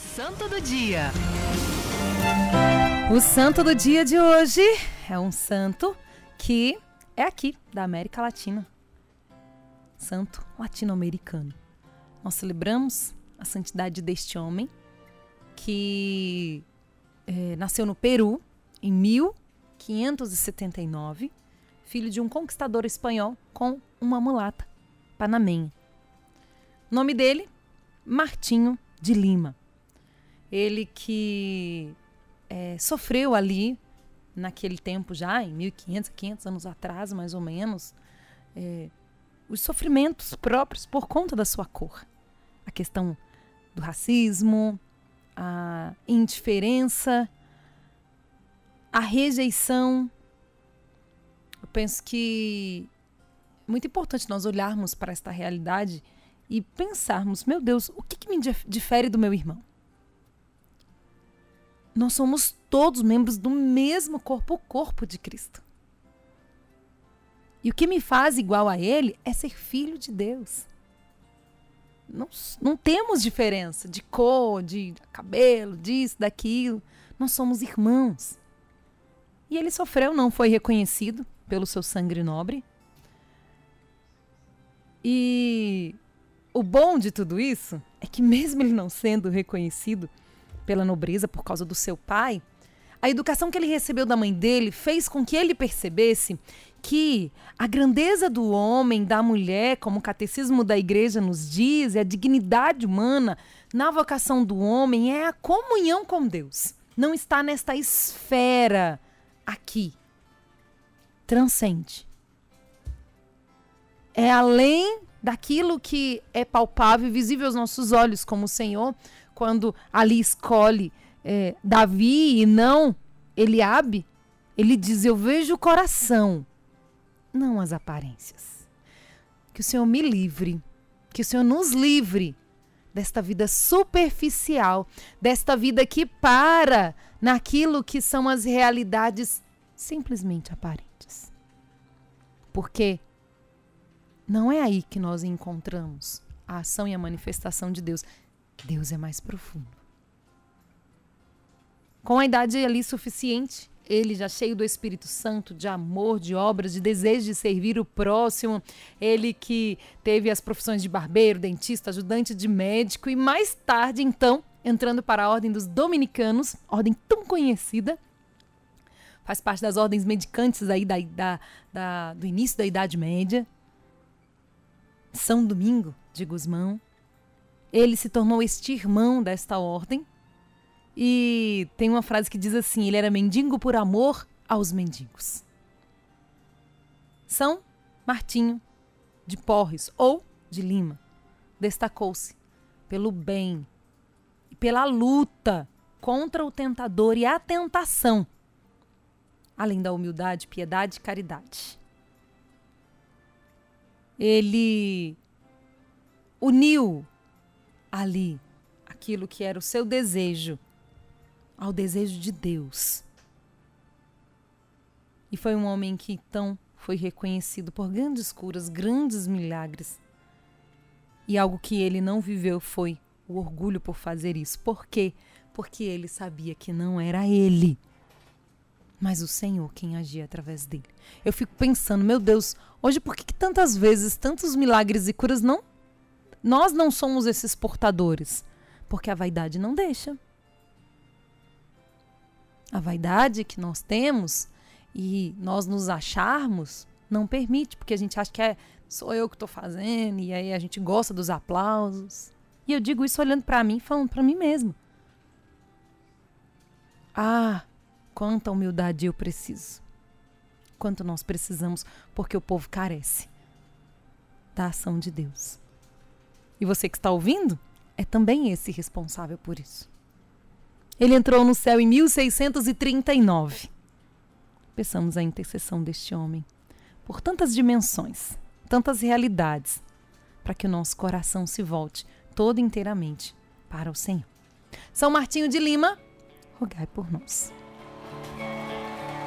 Santo do Dia. O santo do dia de hoje é um santo que é aqui, da América Latina. Santo latino-americano. Nós celebramos a santidade deste homem que é, nasceu no Peru em 1579, filho de um conquistador espanhol com uma mulata panamenha. Nome dele, Martinho de Lima. Ele que é, sofreu ali, naquele tempo já, em 1500, 500 anos atrás, mais ou menos, é, os sofrimentos próprios por conta da sua cor. A questão do racismo, a indiferença, a rejeição. Eu penso que é muito importante nós olharmos para esta realidade e pensarmos: meu Deus, o que, que me difere do meu irmão? Nós somos todos membros do mesmo corpo, o corpo de Cristo. E o que me faz igual a Ele é ser filho de Deus. Não, não temos diferença de cor, de cabelo, disso, daquilo. Nós somos irmãos. E ele sofreu, não foi reconhecido pelo seu sangue nobre. E o bom de tudo isso é que, mesmo ele não sendo reconhecido pela nobreza por causa do seu pai, a educação que ele recebeu da mãe dele fez com que ele percebesse que a grandeza do homem, da mulher, como o catecismo da igreja nos diz, é a dignidade humana na vocação do homem é a comunhão com Deus. Não está nesta esfera aqui. Transcende. É além daquilo que é palpável e visível aos nossos olhos, como o Senhor, quando ali escolhe é, Davi e não Eliabe, ele diz: Eu vejo o coração, não as aparências. Que o Senhor me livre, que o Senhor nos livre desta vida superficial, desta vida que para naquilo que são as realidades simplesmente aparentes. Porque não é aí que nós encontramos a ação e a manifestação de Deus. Deus é mais profundo. Com a idade ali suficiente, ele já cheio do Espírito Santo, de amor, de obras, de desejo de servir o próximo, ele que teve as profissões de barbeiro, dentista, ajudante de médico e mais tarde, então, entrando para a ordem dos dominicanos, ordem tão conhecida, faz parte das ordens medicantes aí da, da, da, do início da Idade Média, são Domingo de Gusmão. Ele se tornou este irmão desta ordem. E tem uma frase que diz assim: ele era mendigo por amor aos mendigos. São Martinho de Porres ou de Lima destacou-se pelo bem e pela luta contra o tentador e a tentação, além da humildade, piedade e caridade ele uniu ali aquilo que era o seu desejo ao desejo de Deus. E foi um homem que então foi reconhecido por grandes curas, grandes milagres. E algo que ele não viveu foi o orgulho por fazer isso. Por quê? Porque ele sabia que não era ele mas o Senhor quem agia através dele. Eu fico pensando, meu Deus, hoje por que, que tantas vezes, tantos milagres e curas não nós não somos esses portadores? Porque a vaidade não deixa. A vaidade que nós temos e nós nos acharmos não permite, porque a gente acha que é sou eu que estou fazendo e aí a gente gosta dos aplausos. E eu digo isso olhando para mim, falando para mim mesmo. Ah, Quanta humildade eu preciso. Quanto nós precisamos, porque o povo carece da ação de Deus. E você que está ouvindo é também esse responsável por isso. Ele entrou no céu em 1639. Peçamos a intercessão deste homem por tantas dimensões, tantas realidades, para que o nosso coração se volte todo inteiramente para o Senhor. São Martinho de Lima, rogai por nós.